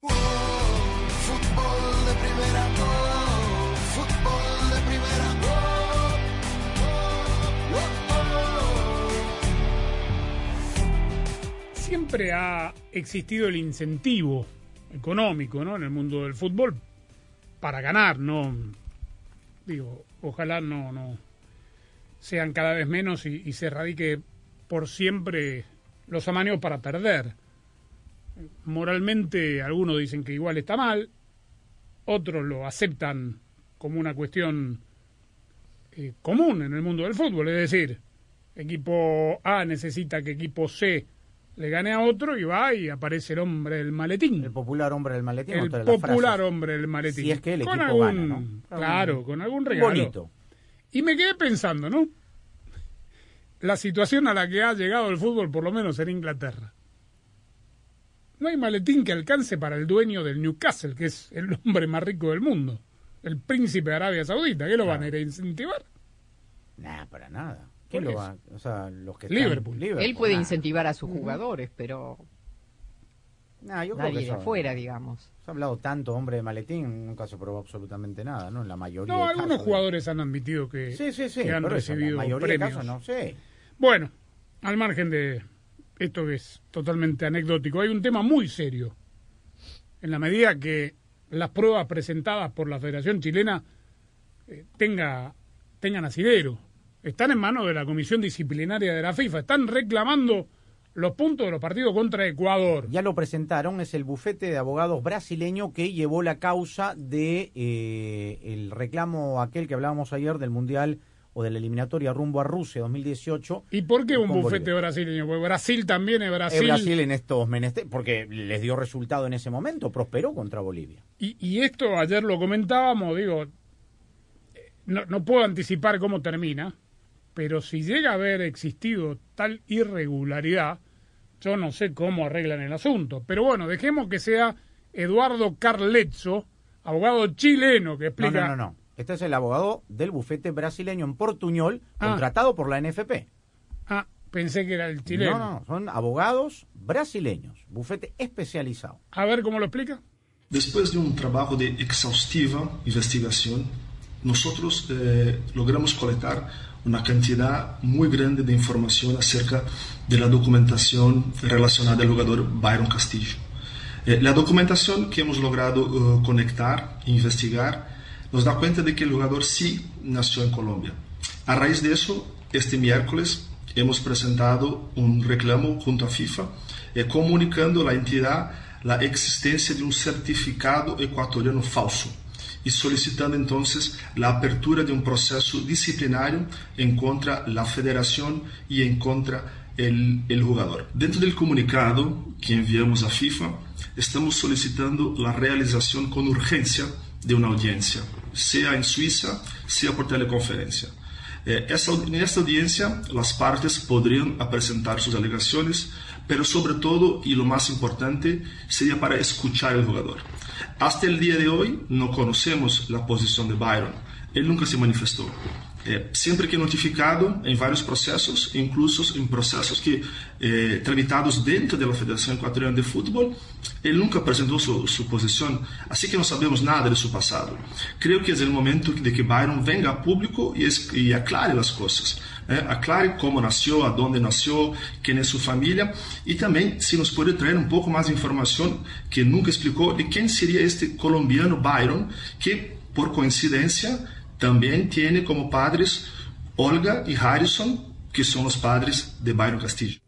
Fútbol de primera, oh, fútbol de primera, oh, Siempre ha existido el incentivo económico ¿no? en el mundo del fútbol para ganar, no digo, ojalá no, no sean cada vez menos y, se radique por siempre los amaños para perder. Moralmente algunos dicen que igual está mal, otros lo aceptan como una cuestión eh, común en el mundo del fútbol, es decir, equipo A necesita que equipo C le gane a otro y va y aparece el hombre del maletín. El popular hombre del maletín. El popular hombre del maletín. Si es que el Con equipo algún- gana, ¿no? Claro, con algún regalo. Bonito. Y me quedé pensando, ¿no? La situación a la que ha llegado el fútbol, por lo menos en Inglaterra. No hay maletín que alcance para el dueño del Newcastle, que es el hombre más rico del mundo. El príncipe de Arabia Saudita. ¿Qué lo van a ir a incentivar? Nah, para nada. ¿Quién ¿Por lo qué? va? O sea, los que Liverpool. Están, Él puede nah. incentivar a sus jugadores, pero Nah, yo creo nadie que de eso- afuera, digamos. Se ha hablado tanto hombre de maletín, nunca se probó absolutamente nada, ¿no? En la mayoría No, de algunos casos. jugadores han admitido que, Sí, sí, sí, que han por eso, la recibido premios. casos no sé. Bueno, al margen de esto que es totalmente anecdótico, hay un tema muy serio. En la medida que las pruebas presentadas por la Federación Chilena eh, tenga, tengan asidero, están en manos de la Comisión Disciplinaria de la FIFA, están reclamando los puntos de los partidos contra Ecuador. Ya lo presentaron, es el bufete de abogados brasileño que llevó la causa de eh, el reclamo aquel que hablábamos ayer del Mundial o de la eliminatoria rumbo a Rusia 2018. ¿Y por qué un bufete Bolivia. brasileño? Porque Brasil también es Brasil. Brasil en estos menesteres, porque les dio resultado en ese momento, prosperó contra Bolivia. Y, y esto ayer lo comentábamos, digo, eh, no, no puedo anticipar cómo termina, pero si llega a haber existido tal irregularidad, yo no sé cómo arreglan el asunto. Pero bueno, dejemos que sea Eduardo Carlezzo, abogado chileno, que No, explica... no, no, no. Este es el abogado del bufete brasileño en Portuñol, Ah. contratado por la NFP. Ah, pensé que era el chileno. No, no, son abogados brasileños, bufete especializado. A ver cómo lo explica. Después de un trabajo de exhaustiva investigación, nosotros eh, logramos colectar una cantidad muy grande de información acerca de la documentación relacionada al jugador Byron Castillo. Eh, la documentación que hemos logrado eh, conectar e investigar nos da cuenta de que el jugador sí nació en Colombia. A raíz de eso, este miércoles hemos presentado un reclamo junto a FIFA eh, comunicando a la entidad la existencia de un certificado ecuatoriano falso y solicitando entonces la apertura de un proceso disciplinario en contra la federación y en contra el, el jugador. Dentro del comunicado que enviamos a FIFA, estamos solicitando la realización con urgencia de una audiencia, sea en Suiza, sea por teleconferencia. Eh, esa- en esta audiencia, las partes podrían presentar sus alegaciones, pero sobre todo, y lo más importante, sería para escuchar al jugador. Hasta el día de hoy no conocemos la posición de Byron. Él nunca se manifestó. Eh, siempre que notificado en varios procesos, incluso en procesos que eh, tramitados dentro de la Federación Ecuatoriana de Fútbol, él nunca presentó su, su posición, así que no sabemos nada de su pasado. Creo que es el momento de que Byron venga a público y, es- y aclare las cosas. eh, aclare cómo nació, a dónde nació, quién es su familia y también si nos puede traer un poco más de información que nunca explicó de quién sería este colombiano Byron que por coincidencia también tiene como padres Olga y Harrison que son los padres de Byron Castillo.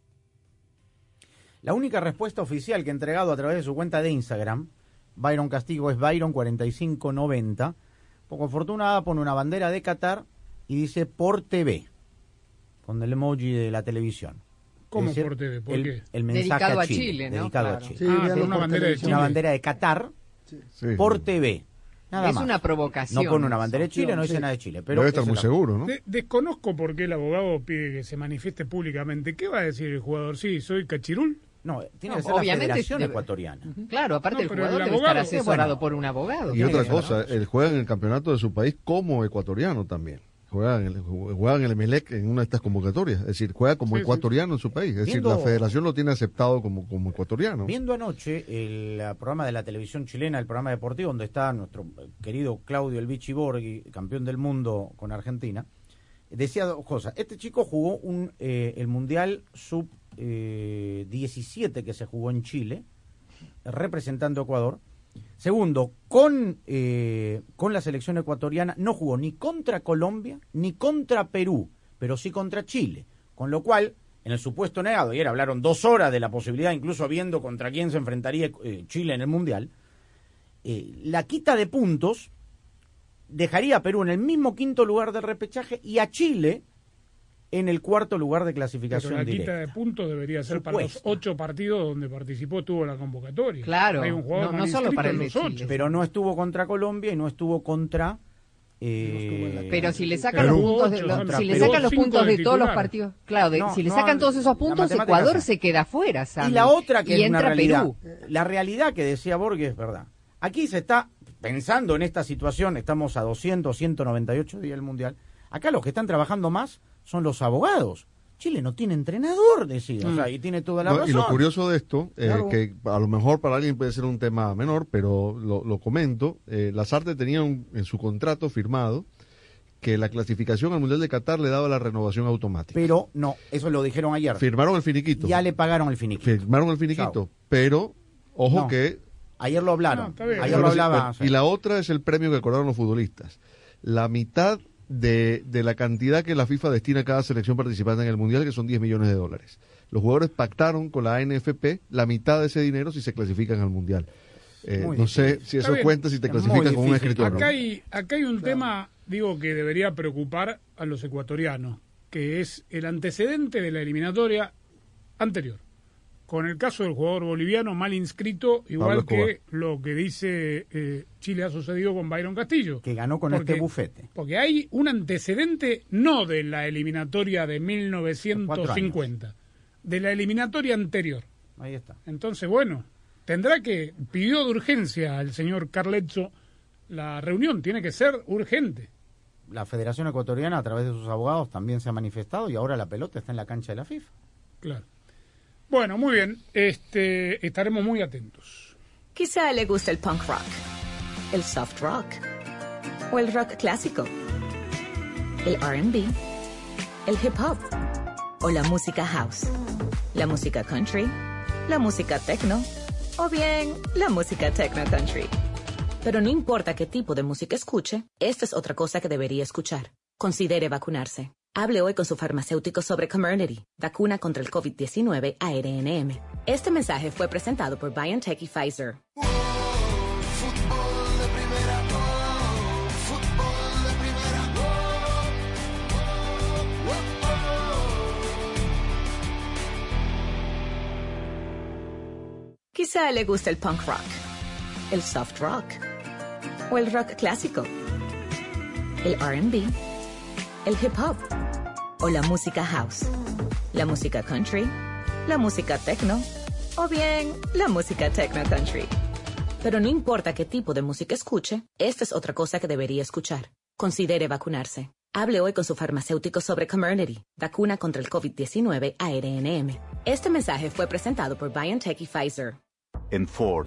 La única respuesta oficial que ha entregado a través de su cuenta de Instagram, Byron Castigo es Byron4590. Poco afortunada pone una bandera de Qatar y dice por TV, con el emoji de la televisión. ¿Cómo Es decir, por TV? ¿Por el, qué? el mensaje Dedicado a a Chile. Chile, ¿no? Dedicado a. Chile. Sí, Ah, una bandera de televisión. Una Chile. bandera de Qatar Sí. por TV. Nada es más. una provocación. No pone una bandera de Chile, no dice Sí. nada de Chile. Pero Debe estar muy la- seguro, ¿no? De- desconozco por qué el abogado pide que se manifieste públicamente. ¿Qué va a decir el jugador? Sí, soy cachirul. No, tiene No, que ser la obviamente Federación debe- Ecuatoriana. Claro, aparte No, el jugador el debe estar abogado- asesorado Bueno. por un abogado. Y otra cosa, ¿no? él juega en el campeonato de su país como ecuatoriano también. Juega en el, juega en el Emelec en una de estas convocatorias. Es decir, juega como Sí, sí. ecuatoriano en su país. Es decir, la federación lo tiene aceptado como, como ecuatoriano. Viendo anoche el eh, programa de la televisión chilena, el programa deportivo, donde está nuestro eh, querido Claudio El Vichy Borghi, campeón del mundo con Argentina, decía dos cosas. Este chico jugó un, eh, el Mundial Sub-17 que se jugó en Chile, representando a Ecuador, Segundo, con, eh, con la selección ecuatoriana no jugó ni contra Colombia ni contra Perú, pero sí contra Chile. Con lo cual, en el supuesto negado, y era, hablaron dos horas de la posibilidad, incluso viendo contra quién se enfrentaría eh, Chile en el Mundial, eh, la quita de puntos dejaría a Perú en el mismo quinto lugar del repechaje y a Chile en el cuarto lugar de clasificación Pero la directa. quita de puntos debería ser para los ocho partidos donde participó, tuvo la convocatoria. Claro, Hay un jugador no- no solo para el los ocho. Pero no estuvo contra Colombia y no estuvo contra. eh, Pero si le sacan los puntos, de, los- Contra si le sacan los puntos de de todos los partidos, claro, de- No, si le no, sacan todos esos puntos, Ecuador se queda fuera, Sammy. Y la otra que Y es una entra realidad. Perú. La realidad que decía Borges es verdad. Aquí se está pensando en esta situación, estamos a 200, 198 días del Mundial. Acá los que están trabajando más son los abogados. Chile no tiene entrenador, decía. O sea, y tiene toda la No, razón. y lo curioso de esto, eh, Claro. que a lo mejor para alguien puede ser un tema menor, pero lo, lo comento, eh, Lazarte tenía un- en su contrato firmado que la clasificación al Mundial de Qatar le daba la renovación automática. Pero no, eso lo dijeron ayer. Firmaron el finiquito. Ya le pagaron el finiquito. Firmaron el finiquito, pero ojo No. que... Ayer lo hablaron. está bien. Ayer lo hablaba. y la otra es el premio que acordaron los futbolistas. La mitad de, de la cantidad que la FIFA destina a cada selección participante en el Mundial, que son 10 millones de dólares. Los jugadores pactaron con la ANFP la mitad de ese dinero si se clasifican al Mundial. Eh, no sé si eso bien. cuenta si te clasificas con un escritor. Acá hay, acá hay un tema, digo, que debería preocupar a los ecuatorianos, que es el antecedente de la eliminatoria anterior. Con el caso del jugador boliviano mal inscrito, igual Pablo que lo que dice eh, Chile ha sucedido con Byron Castillo. Que ganó con Porque- este bufete. Porque hay un antecedente no de la eliminatoria de 1950, de la eliminatoria anterior. Ahí está. Entonces, bueno, tendrá que, pidió de urgencia al señor Carletzo la reunión, tiene que ser urgente. La Federación Ecuatoriana, a través de sus abogados, también se ha manifestado y ahora la pelota está en la cancha de la FIFA. Claro. Bueno, muy bien, este, estaremos muy atentos. Quizá le guste el punk rock, el soft rock o el rock clásico, el RB, el hip hop o la música house, la música country, la música techno o bien la música techno country. Pero no importa qué tipo de música escuche, esta es otra cosa que debería escuchar. Considere vacunarse. Hable hoy con su farmacéutico sobre Comirnaty, vacuna contra el COVID-19 ARNM. Este mensaje fue presentado por BioNTech y Pfizer. Quizá le guste el punk rock, el soft rock o el rock clásico, el RB, el hip hop o la música house, la música country, la música techno o bien la música techno country. Pero no importa qué tipo de música escuche, esta es otra cosa que debería escuchar. Considere vacunarse. Hable hoy con su farmacéutico sobre Comirnaty, vacuna contra el COVID-19 ARNM. Este mensaje fue presentado por BioNTech y Pfizer. En Ford,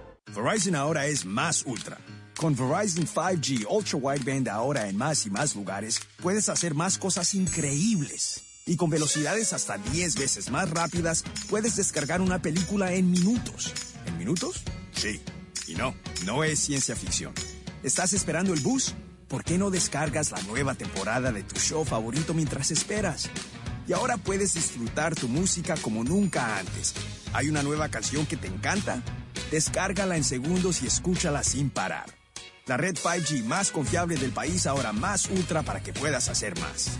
Verizon ahora es más ultra. Con Verizon 5G Ultra Wideband ahora en más y más lugares, puedes hacer más cosas increíbles. Y con velocidades hasta 10 veces más rápidas, puedes descargar una película en minutos. ¿En minutos? Sí. Y no, no es ciencia ficción. ¿Estás esperando el bus? ¿Por qué no descargas la nueva temporada de tu show favorito mientras esperas? Y ahora puedes disfrutar tu música como nunca antes. ¿Hay una nueva canción que te encanta? Descárgala en segundos y escúchala sin parar. La red 5G más confiable del país ahora más ultra para que puedas hacer más.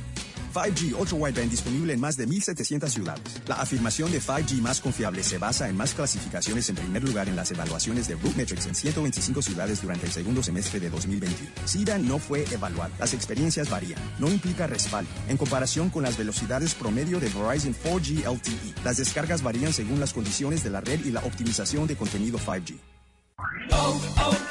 5G Ultra Wideband disponible en más de 1.700 ciudades. La afirmación de 5G más confiable se basa en más clasificaciones en primer lugar en las evaluaciones de Rootmetrics en 125 ciudades durante el segundo semestre de 2021. SIDA no fue evaluado. Las experiencias varían. No implica respaldo. En comparación con las velocidades promedio de Verizon 4G LTE, las descargas varían según las condiciones de la red y la optimización de contenido 5G. Oh, oh, oh,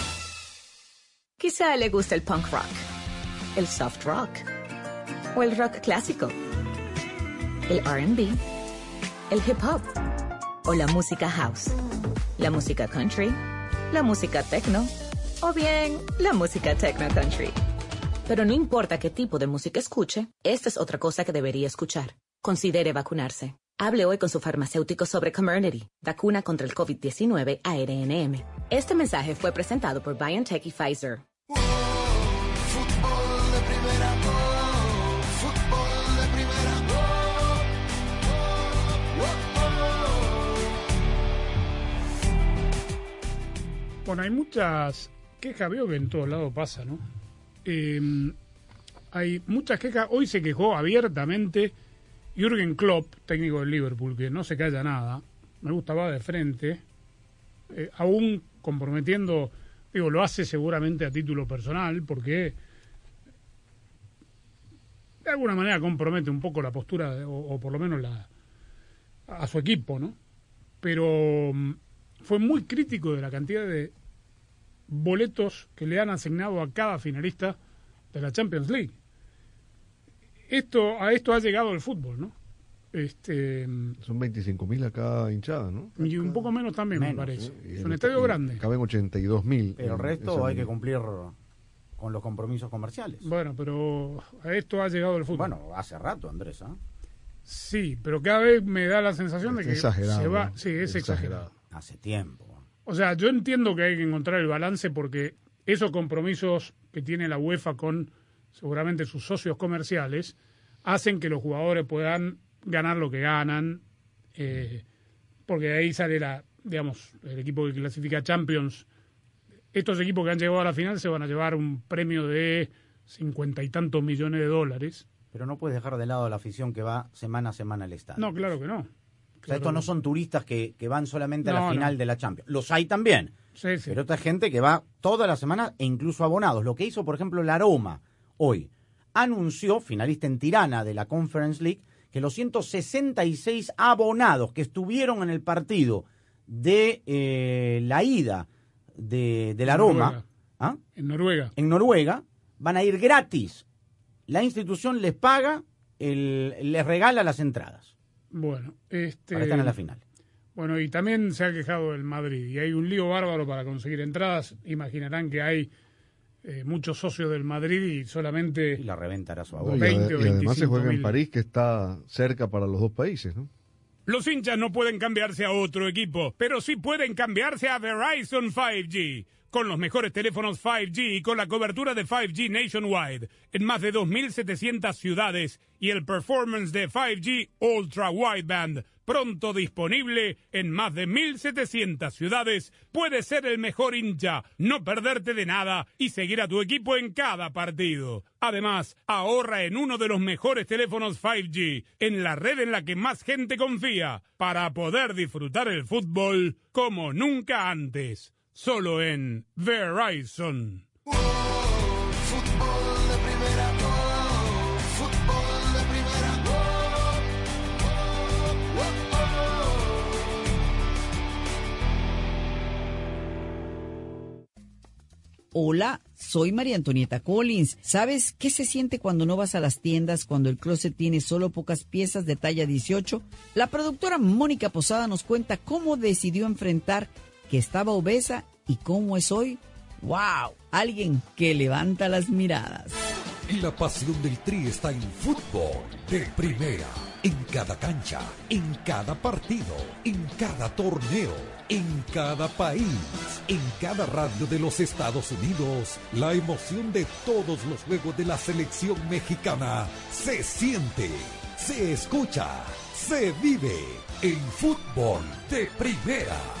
Quizá le gusta el punk rock, el soft rock o el rock clásico, el RB, el hip hop o la música house, la música country, la música techno o bien la música techno country. Pero no importa qué tipo de música escuche, esta es otra cosa que debería escuchar. Considere vacunarse. Hable hoy con su farmacéutico sobre Comirnaty, vacuna contra el COVID-19 ARNM. Este mensaje fue presentado por BioNTech y Pfizer. Bueno, hay muchas quejas, veo que en todos lados pasa, ¿no? Eh, hay muchas quejas. Hoy se quejó abiertamente Jürgen Klopp, técnico del Liverpool, que no se calla nada. Me gusta, va de frente. eh, aún comprometiendo, digo, lo hace seguramente a título personal, porque de alguna manera compromete un poco la postura, o, o por lo menos la a su equipo, ¿no? Pero mm, fue muy crítico de la cantidad de boletos que le han asignado a cada finalista de la Champions League. Esto, a esto ha llegado el fútbol, ¿no? Este, Son 25.000 a cada hinchada, ¿no? y un poco menos también, me parece. Y Es un el- estadio y grande. Caben 82.000. Pero el en resto hay que cumplir con los compromisos comerciales. Bueno, pero a esto ha llegado el fútbol. Bueno, hace rato, Andrés, ¿ah? Sí, pero cada vez me da la sensación de que Exagerado, se va. ¿no? Sí, es exagerado. Hace tiempo. O sea, yo entiendo que hay que encontrar el balance porque esos compromisos que tiene la UEFA con seguramente sus socios comerciales hacen que los jugadores puedan ganar lo que ganan, eh, porque de ahí sale la, digamos, el equipo que clasifica a Champions. Estos equipos que han llegado a la final se van a llevar un premio de cincuenta y tantos millones de dólares. Pero no puedes dejar de lado la afición que va semana a semana al estadio. No, claro que no. O sea, estos no son turistas que, que van solamente a la no. final de la Champions. Los hay también. Sí, sí. Pero otra gente que va toda la semana e incluso abonados. Lo que hizo, por ejemplo, la Roma hoy. Anunció, finalista en Tirana de la Conference League, que los 166 abonados que estuvieron en el partido de eh, la ida de, de la En Roma Noruega. ¿ah? En Noruega. en Noruega van a ir gratis. La institución les paga, el- les regala las entradas Bueno, este. para estar en la final. Bueno, y también se ha quejado el Madrid y hay un lío bárbaro para conseguir entradas. Imaginarán que hay eh, muchos socios del Madrid y solamente. Y la reventa era su No, y, 20 o ade- y además se 25 juega en. París, que está cerca para los dos países, ¿no? Los hinchas no pueden cambiarse a otro equipo, pero sí pueden cambiarse a Verizon 5G. Con los mejores teléfonos 5G y con la cobertura de 5G nationwide en más de 2.700 ciudades y el performance de 5G Ultra Wideband pronto disponible en más de 1.700 ciudades, puedes ser el mejor hincha, no perderte de nada y seguir a tu equipo en cada partido. Además, ahorra en uno de los mejores teléfonos 5G, en la red en la que más gente confía, para poder disfrutar el fútbol como nunca antes solo en Verizon. Hola, soy María Antonieta Collins. ¿Sabes qué se siente cuando no vas a las tiendas, cuando el closet tiene solo pocas piezas de talla 18? La productora Mónica Posada nos cuenta cómo decidió enfrentar que estaba obesa y cómo es hoy. ¡Wow! Alguien que levanta las miradas. Y la pasión del Tri está en fútbol de primera. En cada cancha, en cada partido, en cada torneo, en cada país, en cada radio de los Estados Unidos. La emoción de todos los juegos de la selección mexicana se siente, se escucha, se vive en fútbol de primera.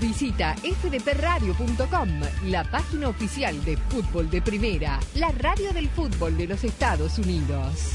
Visita fdpradio.com, la página oficial de fútbol de primera, la radio del fútbol de los Estados Unidos.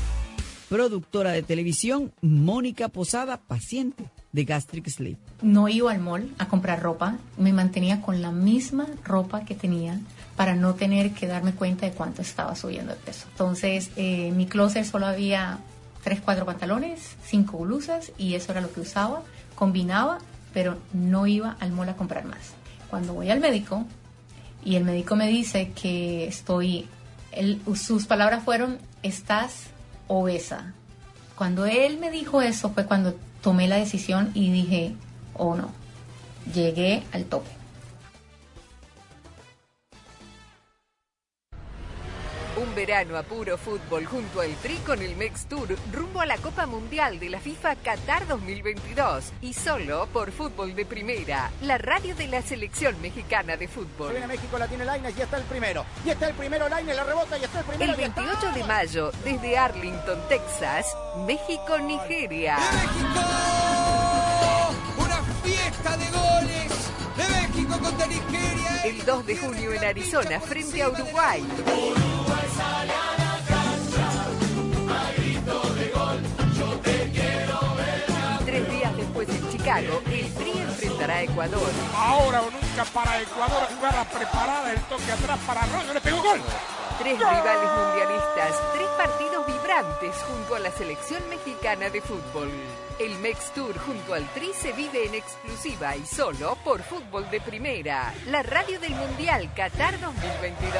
Productora de televisión, Mónica Posada, paciente de Gastric Sleep. No iba al mall a comprar ropa, me mantenía con la misma ropa que tenía para no tener que darme cuenta de cuánto estaba subiendo de peso. Entonces, eh, mi closet solo había tres, cuatro pantalones, cinco blusas y eso era lo que usaba. Combinaba, pero no iba al mall a comprar más. Cuando voy al médico y el médico me dice que estoy, él- sus palabras fueron, estás obesa. Cuando él me dijo eso fue cuando tomé la decisión y dije, oh no, llegué al tope. Un verano a puro fútbol junto al Tri con el Mex Tour rumbo a la Copa Mundial de la FIFA Qatar 2022 y solo por Fútbol de Primera, la radio de la selección mexicana de fútbol. Se viene México, la tiene Lainez y está el primero. Y está el primero, Lainez, la rebota y está el primero. El y está- 28 de mayo, desde Arlington, Texas, México-Nigeria. Una fiesta de goles de México contra Nigeria. El 2 de junio en Arizona, frente a Uruguay. Chicago, el Tri enfrentará a Ecuador. Ahora o nunca para Ecuador, jugada preparada, el toque atrás para Arroyo, le pegó gol. Tres rivales mundialistas, tres partidos vibrantes junto a la selección mexicana de fútbol. El Mex Tour junto al Tri se vive en exclusiva y solo por Fútbol de Primera, la radio del Mundial Qatar 2022.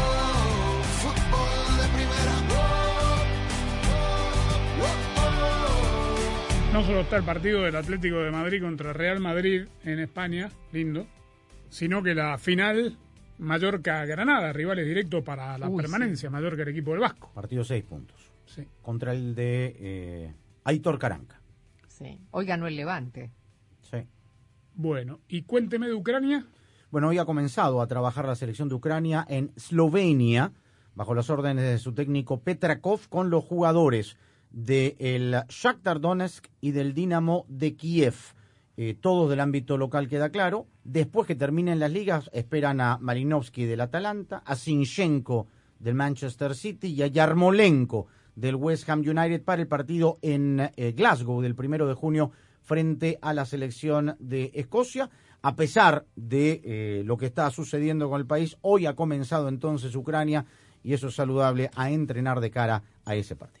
No solo está el partido del Atlético de Madrid contra Real Madrid en España, lindo, sino que la final Mallorca-Granada, rivales directos para la Uy, permanencia, Mallorca el equipo del Vasco. Partido seis puntos. Sí. Contra el de eh, Aitor Caranca. Sí. Hoy ganó el Levante. Sí. Bueno, y cuénteme de Ucrania. Bueno, hoy ha comenzado a trabajar la selección de Ucrania en Eslovenia, bajo las órdenes de su técnico Petrakov, con los jugadores del Shakhtar Donetsk y del Dinamo de Kiev. Eh, todos del ámbito local queda claro. Después que terminen las ligas, esperan a Marinovsky del Atalanta, a Sinchenko del Manchester City y a Yarmolenko del West Ham United para el partido en eh, Glasgow del primero de junio frente a la selección de Escocia. A pesar de eh, lo que está sucediendo con el país, hoy ha comenzado entonces Ucrania y eso es saludable a entrenar de cara a ese partido.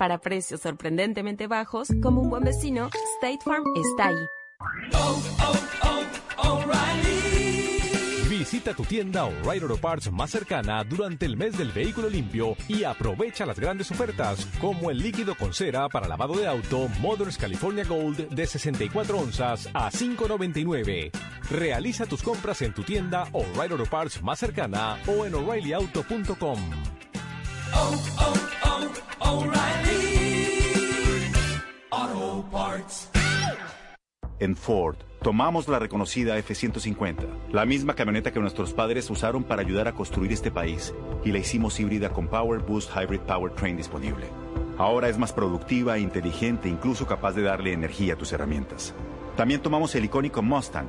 Para precios sorprendentemente bajos, como un buen vecino, State Farm está ahí. Visita tu tienda O'Reilly Auto Parts más cercana durante el mes del vehículo limpio y aprovecha las grandes ofertas como el líquido con cera para lavado de auto Mothers California Gold de 64 onzas a 5.99. Realiza tus compras en tu tienda O'Reilly Auto Parts más cercana o en o'ReillyAuto.com. En Ford, tomamos la reconocida F-150, la misma camioneta que nuestros padres usaron para ayudar a construir este país, y la hicimos híbrida con Power Boost Hybrid Powertrain disponible. Ahora es más productiva, inteligente incluso capaz de darle energía a tus herramientas. También tomamos el icónico Mustang,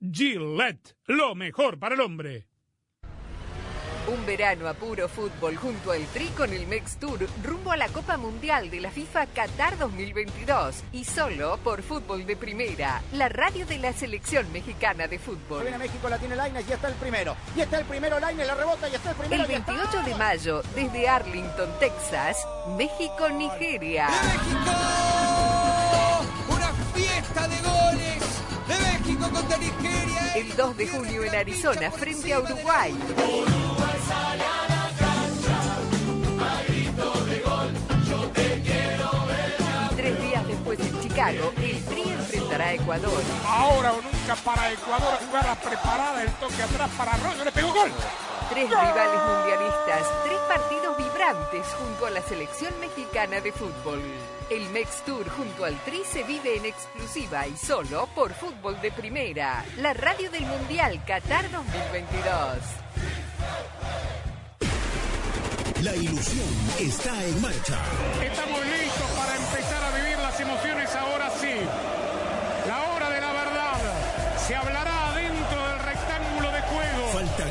Gillette, lo mejor para el hombre. Un verano a puro fútbol junto al Tri con el Mex Tour rumbo a la Copa Mundial de la FIFA Qatar 2022 y solo por Fútbol de Primera, la radio de la selección mexicana de fútbol. Viene México, la tiene Lainez, ya está el primero. Y está el primero Lainez, la rebota, y está el primero. El 28 de mayo, desde Arlington, Texas, México-Nigeria. ¡México! ¡Una fiesta de goles! El 2 de junio en Arizona, frente a Uruguay. Y tres días después en Chicago, el Tri enfrentará a Ecuador. Ahora o nunca para Ecuador, jugada preparada, el toque atrás para Arroyo, le pegó gol. Tres rivales mundialistas, tres partidos vibrantes junto a la selección mexicana de fútbol. El Mex Tour junto al Tri se vive en exclusiva y solo por Fútbol de Primera, la radio del Mundial Qatar 2022. La ilusión está en marcha. Estamos listos para empezar a vivir las emociones ahora sí.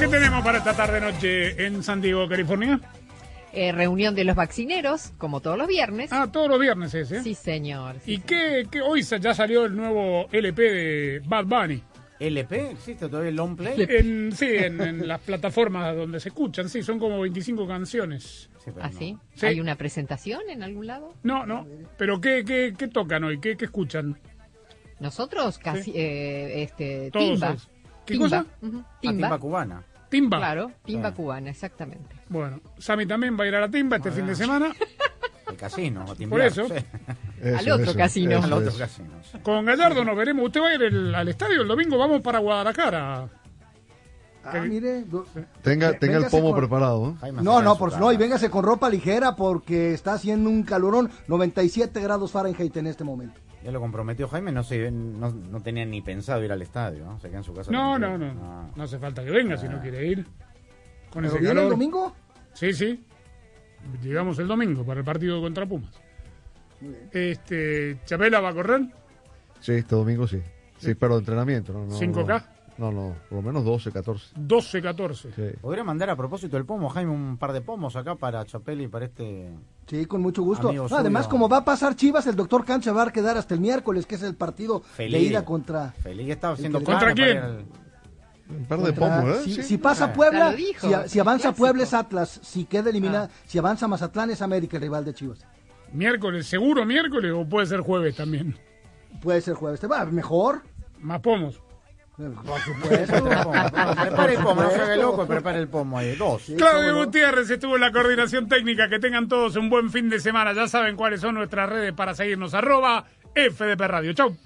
¿Qué tenemos para esta tarde noche en San Diego, California? Eh, reunión de los vaccineros, como todos los viernes. Ah, todos los viernes ese. Sí, señor. sí, ¿Y qué, qué- hoy ya salió el nuevo LP de Bad Bunny? ¿LP? ¿Existe todavía el long play? En, sí, en, en las plataformas donde se escuchan, sí, son como 25 canciones. ¿Ah, sí? Sí. ¿Hay una presentación en algún lado? No, no, pero ¿qué, qué, qué tocan hoy? ¿Qué, qué escuchan? Nosotros casi, eh, este, Todos timba. ¿Qué timba. cosa? Ah, timba. timba cubana. Timba. Claro, timba Ah. cubana, exactamente. Bueno, Sammy también va a ir a la timba este fin de semana. El casino, a Por eso. sí. Al otro casino. Al otro casino. sí. Con Gallardo nos veremos. ¿Usted va a ir el- al estadio el domingo? Vamos para Guadalajara. Ah, mire. do- Tenga, tenga el pomo con- preparado. ¿eh? No, no, por no, y véngase con ropa ligera porque está haciendo un calorón, 97 grados Fahrenheit en este momento. Ya lo comprometió Jaime, no, se, no, no tenía ni pensado ir al estadio, ¿no? Se queda en su casa. No, no, no. No hace falta que venga si no quiere ir. Con ¿Pero ese calor. el domingo? Sí, sí. Llegamos el domingo para el partido contra Pumas. Este, ¿Chapela va a correr? Sí, este domingo sí. Sí, pero entrenamiento. No, no, 5K. No, no, por lo menos 12, 14. 12, 14. Sí. Podría mandar a propósito del pomo, Jaime, un par de pomos acá para Chapeli y para este. Sí, con mucho gusto. No, además, como va a pasar Chivas, el doctor Cancha va a quedar hasta el miércoles, que es el partido Feliz. de ida contra... Feliz estaba haciendo ¿Contra quién? Un par de pomos, ¿eh? Si, Sí. si pasa Ah. Puebla, dijo, si, si avanza clásico. Puebla es Atlas, si queda eliminada, si avanza Mazatlán es América, el rival de Chivas. ¿Miércoles? ¿Seguro miércoles o puede ser jueves también? Puede ser jueves, te va mejor. Más pomos. Por supuesto. Prepare el pomo, no se ve loco, prepare el pomo ahí. Claudio Gutiérrez estuvo en la coordinación técnica. Que tengan todos un buen fin de semana. Ya saben cuáles son nuestras redes para seguirnos. Arroba FDP Radio. Chau.